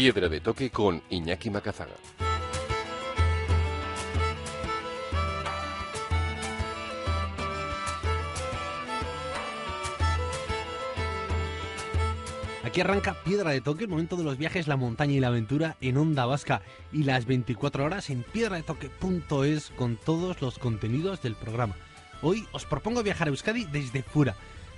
Piedra de toque con Iñaki Macazaga. Aquí arranca Piedra de Toque, el momento de los viajes, la montaña y la aventura en Onda Vasca y las 24 horas en piedradetoque.es con todos los contenidos del programa. Hoy os propongo viajar a Euskadi desde fuera,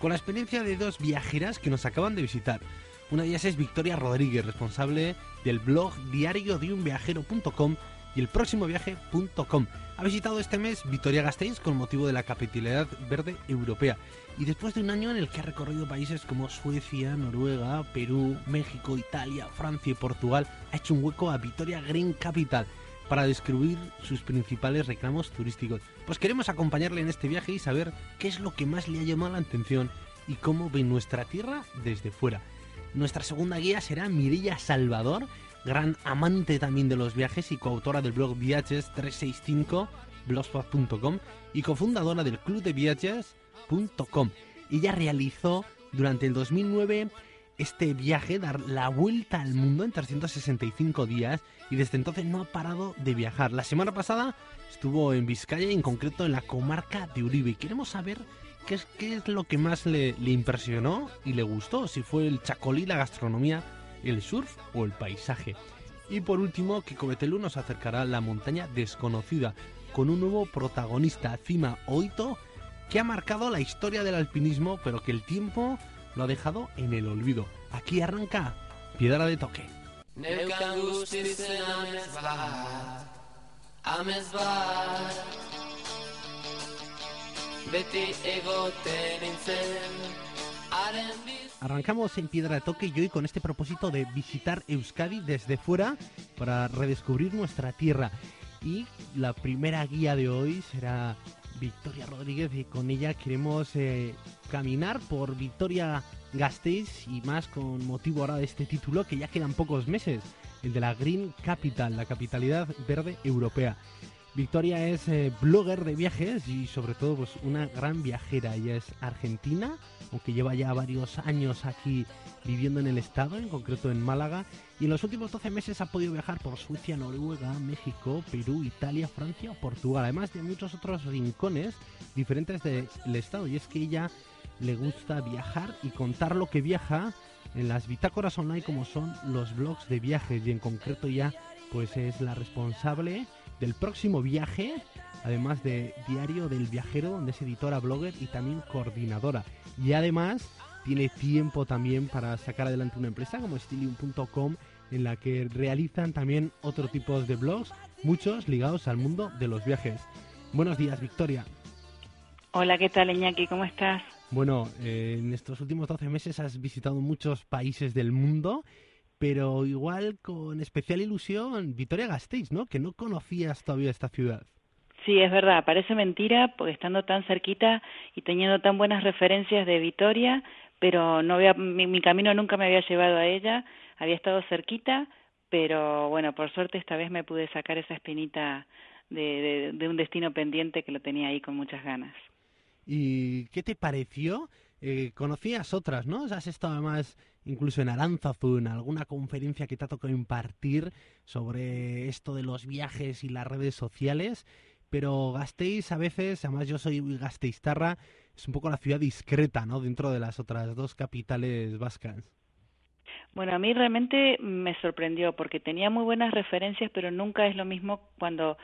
con la experiencia de dos viajeras que nos acaban de visitar. Una de ellas es Victoria Rodríguez, responsable del blog diario de un viajero.com y el próximo viaje.com. Ha visitado este mes Victoria Gasteiz con motivo de la capitalidad verde europea y después de un año en el que ha recorrido países como Suecia, Noruega, Perú, México, Italia, Francia y Portugal, ha hecho un hueco a Victoria Green Capital para descubrir sus principales reclamos turísticos. Pues queremos acompañarle en este viaje y saber qué es lo que más le ha llamado la atención y cómo ve nuestra tierra desde fuera. Nuestra segunda guía será Mirilla Salvador, gran amante también de los viajes y coautora del blog Viajes 365 blogspot.com y cofundadora del club de viajes.com. Ella realizó durante el 2009 este viaje, dar la vuelta al mundo en 365 días y desde entonces no ha parado de viajar. La semana pasada estuvo en Vizcaya en concreto en la comarca de Uribe y queremos saber qué es, qué es lo que más le, impresionó y le gustó, si fue el chacolí, la gastronomía, el surf o el paisaje. Y por último, Betelú nos acercará a la montaña desconocida con un nuevo protagonista, Cima Oito, que ha marcado la historia del alpinismo, pero que el tiempo lo ha dejado en el olvido. Aquí arranca Piedra de Toque. Beti egoten biz Arrancamos en Piedra de Toque y hoy con este propósito de visitar Euskadi desde fuera para redescubrir nuestra tierra. Y la primera guía de hoy será Victoria Rodríguez y con ella queremos eh, caminar por Victoria Gasteiz y más con motivo ahora de este título que ya quedan pocos meses, el de la Green Capital, la capitalidad verde europea. Victoria es eh, blogger de viajes y sobre todo pues una gran viajera. Ella es argentina, aunque lleva ya varios años aquí viviendo en el estado, en concreto en Málaga, y en los últimos 12 meses ha podido viajar por Suecia, Noruega, México, Perú, Italia, Francia Portugal, además de muchos otros rincones diferentes del estado. Y es que ella le gusta viajar y contar lo que viaja en las bitácoras online como son los blogs de viajes y en concreto ya pues es la responsable del próximo viaje, además de Diario del Viajero, donde es editora, blogger y también coordinadora. Y además tiene tiempo también para sacar adelante una empresa como Stilium.com, en la que realizan también otro tipo de blogs, muchos ligados al mundo de los viajes. Buenos días, Victoria. Hola, ¿qué tal, Iñaki? ¿Cómo estás? Bueno, eh, en estos últimos 12 meses has visitado muchos países del mundo, pero igual con especial ilusión Vitoria Gasteiz, ¿no? Que no conocías todavía esta ciudad. Sí, es verdad, parece mentira, porque estando tan cerquita y teniendo tan buenas referencias de Vitoria, pero no había, mi, mi camino nunca me había llevado a ella, había estado cerquita, pero bueno, por suerte esta vez me pude sacar esa espinita de, de, de un destino pendiente que lo tenía ahí con muchas ganas. ¿Y qué te pareció? Eh, conocías otras, ¿no? Has estado además incluso en Aranzazu, en alguna conferencia que te ha tocado impartir sobre esto de los viajes y las redes sociales, pero Gasteiz a veces, además yo soy gasteiztarra, es un poco la ciudad discreta, ¿no? Dentro de las otras dos capitales vascas. Bueno, a mí realmente me sorprendió porque tenía muy buenas referencias, pero nunca es lo mismo cuando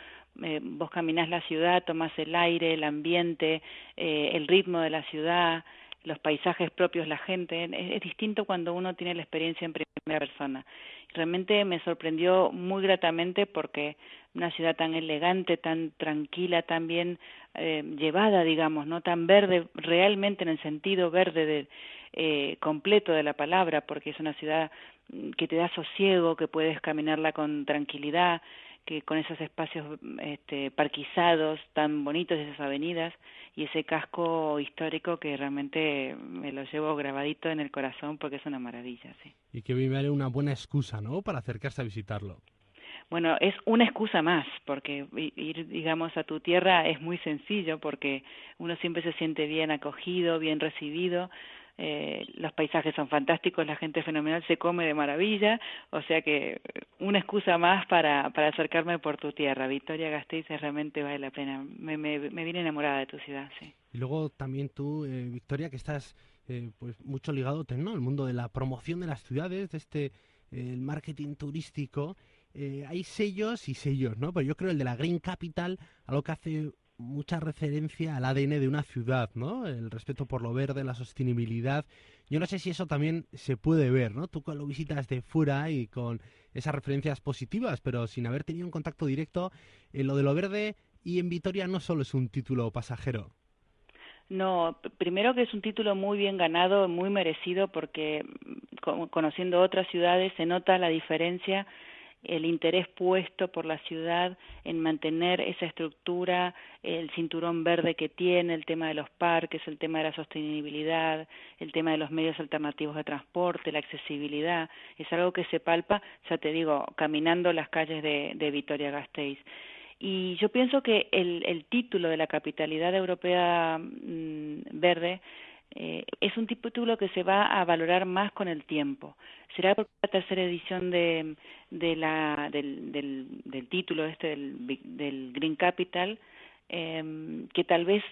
eh, vos caminás la ciudad, tomás el aire, el ambiente, eh, el ritmo de la ciudad, los paisajes propios, la gente. Es, distinto cuando uno tiene la experiencia en primera persona. Realmente me sorprendió muy gratamente porque una ciudad tan elegante, tan tranquila, tan bien eh, llevada, digamos, no tan verde, realmente en el sentido verde de, eh, completo de la palabra, porque es una ciudad que te da sosiego, que puedes caminarla con tranquilidad, que con esos espacios este, parquizados tan bonitos, esas avenidas y ese casco histórico que realmente me lo llevo grabadito en el corazón porque es una maravilla, sí. Y que vive una buena excusa, ¿no?, para acercarse a visitarlo. Bueno, es una excusa más, porque ir, digamos, a tu tierra es muy sencillo, porque uno siempre se siente bien acogido, bien recibido, eh, los paisajes son fantásticos, la gente fenomenal, se come de maravilla, o sea que una excusa más para, acercarme por tu tierra. Victoria Gasteiz realmente vale la pena, me, me, vine enamorada de tu ciudad, sí. Y luego también tú, eh, Victoria, que estás eh, pues mucho ligado ¿no? al mundo de la promoción de las ciudades, de este el marketing turístico, eh, hay sellos y sellos, ¿no? Pero yo creo el de la Green Capital, algo que hace mucha referencia al ADN de una ciudad, ¿no? El respeto por lo verde, la sostenibilidad. Yo no sé si eso también se puede ver, ¿no? Tú lo visitas de fuera y con esas referencias positivas, pero sin haber tenido un contacto directo, en lo de lo verde y en Vitoria no solo es un título pasajero. No, primero que es un título muy bien ganado, muy merecido, porque mm, conociendo otras ciudades se nota la diferencia el interés puesto por la ciudad en mantener esa estructura, el cinturón verde que tiene, el tema de los parques, el tema de la sostenibilidad, el tema de los medios alternativos de transporte, la accesibilidad, es algo que se palpa, ya te digo, caminando las calles de, de Vitoria Gasteiz. Y yo pienso que el, el título de la capitalidad europea mm, verde eh, es un título que se va a valorar más con el tiempo. Será por la tercera edición de, de la, del, del, del, título este del, del Green Capital eh, que tal vez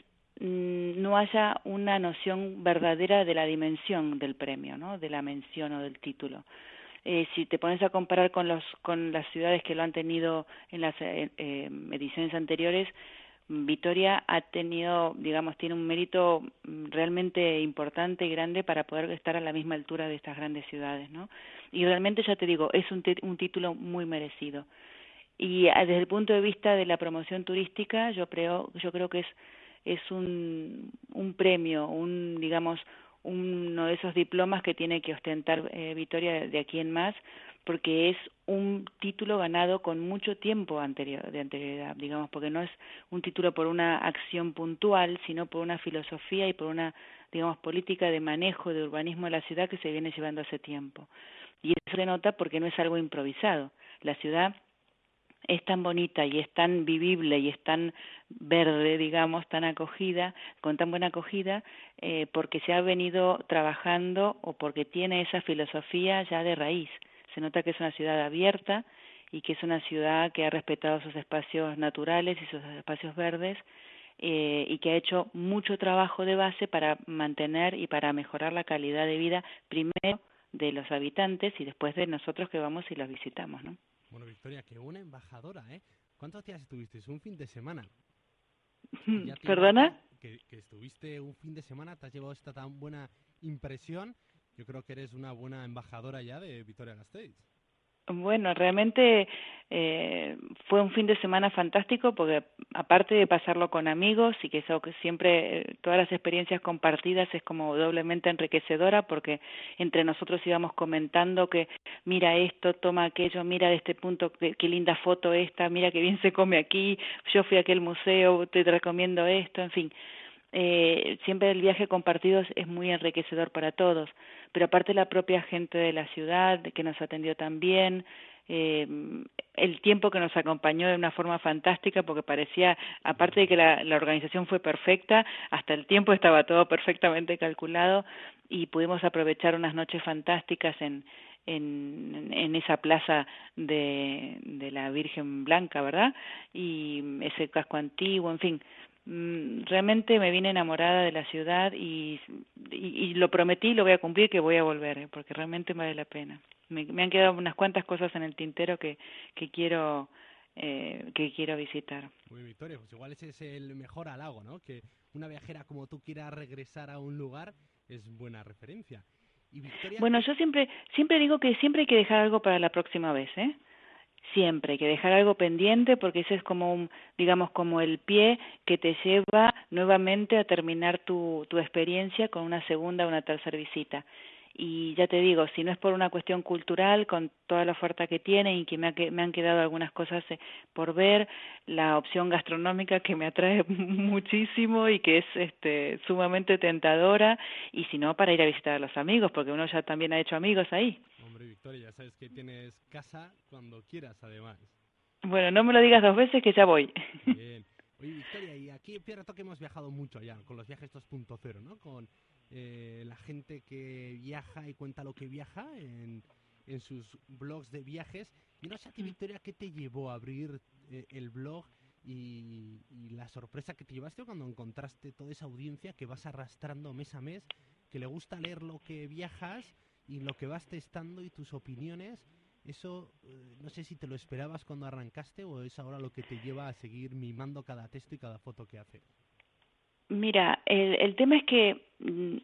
mm, no haya una noción verdadera de la dimensión del premio, ¿no? de la mención o del título. Eh, si te pones a comparar con, los, con las ciudades que lo han tenido en las eh, eh ediciones anteriores, Vitoria ha tenido, digamos, tiene un mérito realmente importante y grande para poder estar a la misma altura de estas grandes ciudades, ¿no? Y realmente, ya te digo, es un, un título muy merecido. Y ah, desde el punto de vista de la promoción turística, yo creo, yo creo que es, es un, un premio, un, digamos, uno de esos diplomas que tiene que ostentar eh, Vitoria de aquí en más, porque es un título ganado con mucho tiempo anterior, de anterioridad, digamos, porque no es un título por una acción puntual, sino por una filosofía y por una, digamos, política de manejo de urbanismo de la ciudad que se viene llevando hace tiempo. Y eso se nota porque no es algo improvisado. La ciudad es tan bonita y es tan vivible y es tan verde, digamos, tan acogida, con tan buena acogida, eh, porque se ha venido trabajando o porque tiene esa filosofía ya de raíz se nota que es una ciudad abierta y que es una ciudad que ha respetado sus espacios naturales y sus espacios verdes eh, y que ha hecho mucho trabajo de base para mantener y para mejorar la calidad de vida primero de los habitantes y después de nosotros que vamos y los visitamos, ¿no? Bueno, Victoria, que una embajadora, ¿eh? ¿Cuántos días estuviste? ¿Un fin de semana? ¿Perdona? Que, que, estuviste un fin de semana, te has llevado esta tan buena impresión yo creo que eres una buena embajadora ya de Vitoria Gasteiz. Bueno, realmente eh, fue un fin de semana fantástico porque aparte de pasarlo con amigos y que eso que siempre eh, todas las experiencias compartidas es como doblemente enriquecedora porque entre nosotros íbamos comentando que mira esto, toma aquello, mira de este punto qué, qué linda foto esta, mira qué bien se come aquí, yo fui a aquel museo, te recomiendo esto, en fin eh, siempre el viaje compartido es muy enriquecedor para todos, pero aparte la propia gente de la ciudad que nos atendió también, eh, el tiempo que nos acompañó de una forma fantástica porque parecía, aparte de que la, la organización fue perfecta, hasta el tiempo estaba todo perfectamente calculado y pudimos aprovechar unas noches fantásticas en, en, en esa plaza de, de la Virgen Blanca, ¿verdad? Y ese casco antiguo, en fin, realmente me vine enamorada de la ciudad y, y, lo prometí y lo voy a cumplir que voy a volver, ¿eh? porque realmente vale la pena. Me, me, han quedado unas cuantas cosas en el tintero que, que quiero eh, que quiero visitar. Muy Victoria, pues igual ese es el mejor halago, ¿no? Que una viajera como tú quiera regresar a un lugar es buena referencia. Y Bueno, yo siempre siempre digo que siempre hay que dejar algo para la próxima vez, ¿eh? Siempre, hay que dejar algo pendiente porque ese es como un, digamos, como el pie que te lleva nuevamente a terminar tu, tu experiencia con una segunda o una tercera visita. Y ya te digo, si no es por una cuestión cultural, con toda la oferta que tiene y que me, me han quedado algunas cosas eh, por ver, la opción gastronómica que me atrae muchísimo y que es este, sumamente tentadora, y si no, para ir a visitar a los amigos, porque uno ya también ha hecho amigos ahí. Victoria, ya sabes que tienes casa cuando quieras, además. Bueno, no me lo digas dos veces que ya voy. Bien. Oye, Victoria, y aquí en Pierre que hemos viajado mucho ya, con los viajes 2.0, ¿no? Con eh, la gente que viaja y cuenta lo que viaja en, en sus blogs de viajes. Y no sé a ti, Victoria, ¿qué te llevó a abrir eh, el blog y, y, la sorpresa que te llevaste cuando encontraste toda esa audiencia que vas arrastrando mes a mes, que le gusta leer lo que viajas y lo que vas testando y tus opiniones, eso eh, no sé si te lo esperabas cuando arrancaste o es ahora lo que te lleva a seguir mimando cada texto y cada foto que haces. Mira, el, el tema es que mm,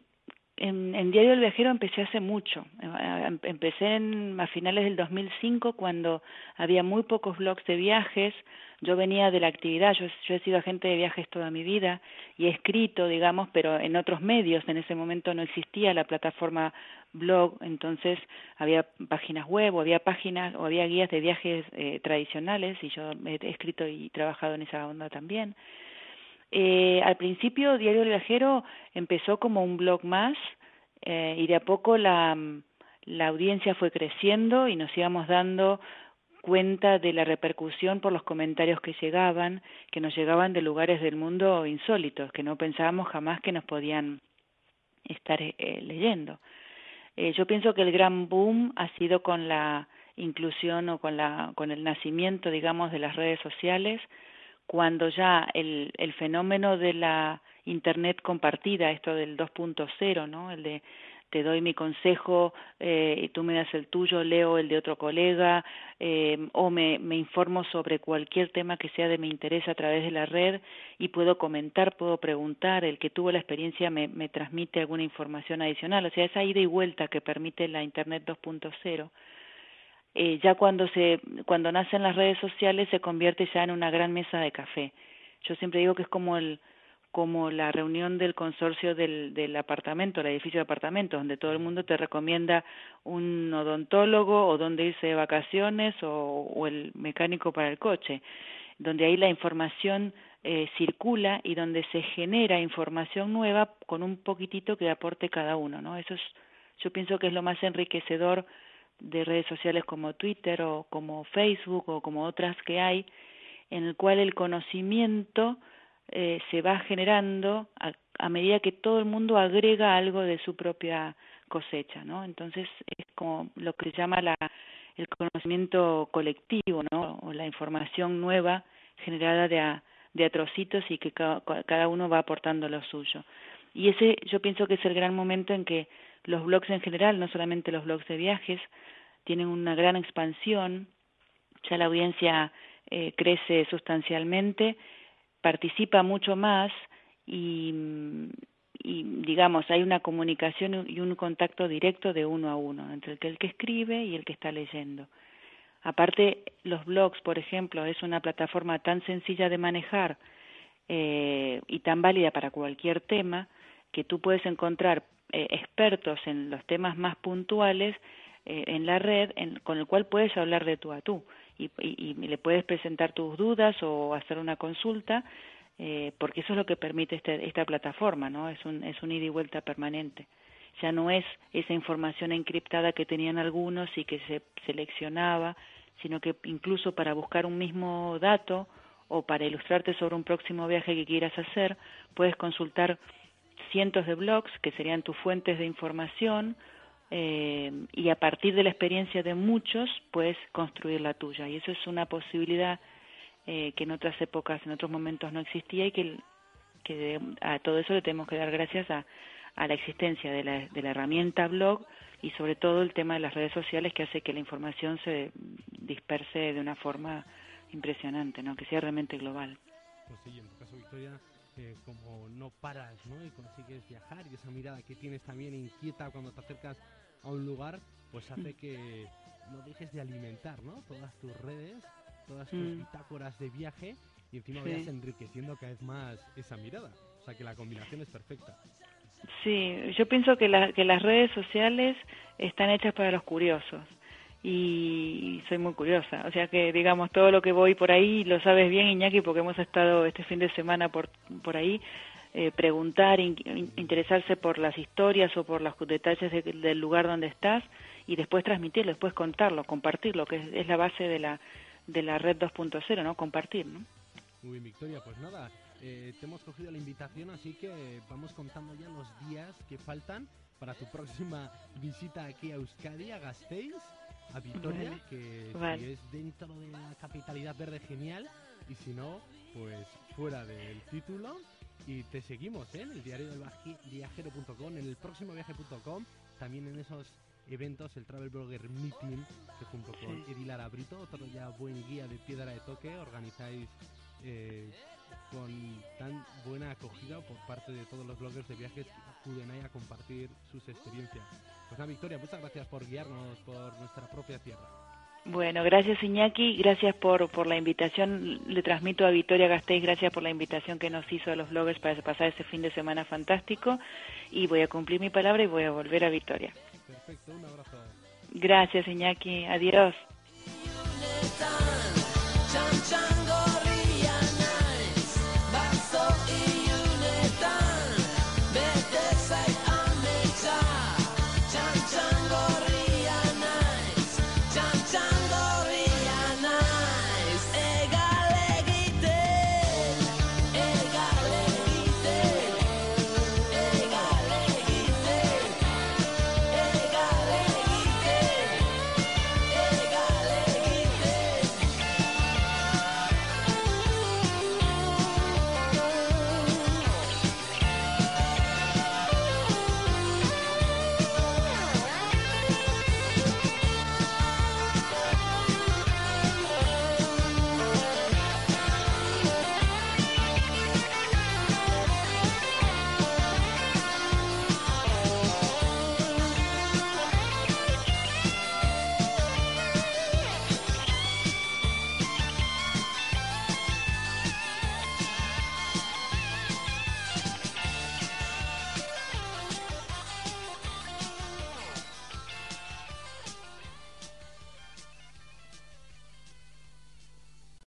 en, Diario del Viajero empecé hace mucho. Em, empecé en, a finales del 2005 cuando había muy pocos blogs de viajes. Yo venía de la actividad, yo, yo, he sido agente de viajes toda mi vida y he escrito, digamos, pero en otros medios. En ese momento no existía la plataforma blog, entonces había páginas web o había páginas o había guías de viajes eh, tradicionales y yo he escrito y trabajado en esa onda también. Eh, al principio Diario del Viajero empezó como un blog más eh, y de a poco la, la audiencia fue creciendo y nos íbamos dando cuenta de la repercusión por los comentarios que llegaban, que nos llegaban de lugares del mundo insólitos, que no pensábamos jamás que nos podían estar eh, leyendo. Eh, yo pienso que el gran boom ha sido con la inclusión o con, la, con el nacimiento, digamos, de las redes sociales, cuando ya el, el fenómeno de la Internet compartida, esto del 2.0, ¿no? El de te doy mi consejo eh, y tú me das el tuyo, leo el de otro colega eh, o me, informo sobre cualquier tema que sea de mi interés a través de la red y puedo comentar, puedo preguntar, el que tuvo la experiencia me transmite alguna información adicional, o sea, esa ida y vuelta que permite la Internet 2.0 eh, ya cuando se cuando nacen las redes sociales se convierte ya en una gran mesa de café. Yo siempre digo que es como el como la reunión del consorcio del, del apartamento, el edificio de apartamentos, donde todo el mundo te recomienda un odontólogo o dónde irse de vacaciones o, o el mecánico para el coche, donde ahí la información eh, circula y donde se genera información nueva con un poquitito que aporte cada uno, ¿no? Eso es, yo pienso que es lo más enriquecedor de redes sociales como Twitter o como Facebook o como otras que hay, en el cual el conocimiento eh, se va generando a, a, medida que todo el mundo agrega algo de su propia cosecha, ¿no? Entonces es como lo que se llama la, el conocimiento colectivo, ¿no? O la información nueva generada de a, de atrocitos y que cada, cada uno va aportando lo suyo. Y ese yo pienso que es el gran momento en que los blogs en general, no solamente los blogs de viajes, tienen una gran expansión, ya la audiencia eh, crece sustancialmente, participa mucho más y, digamos, hay una comunicación y un contacto directo de uno a uno entre el que, el que escribe y el que está leyendo. Aparte, los blogs, por ejemplo, es una plataforma tan sencilla de manejar eh, y tan válida para cualquier tema que tú puedes encontrar eh, expertos en los temas más puntuales eh, en la red en, con el cual puedes hablar de tú a tú y, y, y le puedes presentar tus dudas o hacer una consulta eh, porque eso es lo que permite este, esta plataforma, ¿no? Es un, es un ida y vuelta permanente. Ya no es esa información encriptada que tenían algunos y que se seleccionaba, sino que incluso para buscar un mismo dato o para ilustrarte sobre un próximo viaje que quieras hacer, puedes consultar cientos de blogs que serían tus fuentes de información eh, y a partir de la experiencia de muchos puedes construir la tuya. Y eso es una posibilidad eh, que en otras épocas, en otros momentos no existía y que que a todo eso le tenemos que dar gracias a, a la existencia de la, de la herramienta blog y sobre todo el tema de las redes sociales que hace que la información se disperse de una forma impresionante, ¿no? que sea realmente global. Pues eh, como no paras ¿no? y consigues viajar y esa mirada que tienes también inquieta cuando te acercas a un lugar, pues hace que no dejes de alimentar ¿no? todas tus redes, todas tus Mm. bitácoras de viaje y encima Sí. vayas enriqueciendo cada vez más esa mirada. O sea que la combinación es perfecta. Sí, yo pienso que, la- que las redes sociales están hechas para los curiosos y soy muy curiosa, o sea que digamos todo lo que voy por ahí lo sabes bien Iñaki porque hemos estado este fin de semana por por ahí eh, preguntar, in- in- interesarse por las historias o por los detalles de- del lugar donde estás y después transmitirlo, después contarlo, compartirlo, que es, es la base de la de la red 2.0, ¿no? Compartir, ¿no? Muy bien, Victoria, pues nada, eh, te hemos cogido la invitación, así que vamos contando ya los días que faltan para tu próxima visita aquí a Euskadi, a Gasteiz, a Vitoria, Vale. que Vale. si es dentro de la capitalidad verde, genial, y si no, pues fuera del título. Y te seguimos ¿eh? en el diario del viajero.com, en el próximo viaje.com, también en esos eventos, el Travel Blogger Meeting, que junto con Sí. Edi Lara Brito, otro ya buen guía de piedra de toque, organizáis eh, con tan por parte de todos los bloggers de viajes que acuden ahí a compartir sus experiencias. Pues nada, Victoria, muchas gracias por guiarnos por nuestra propia tierra. Bueno, gracias Iñaki, gracias por, por la invitación. Le transmito a Victoria Gasteiz, gracias por la invitación que nos hizo a los bloggers para pasar ese fin de semana fantástico. Y voy a cumplir mi palabra y voy a volver a Victoria. Perfecto, un abrazo. Gracias Iñaki, adiós. Chan Chango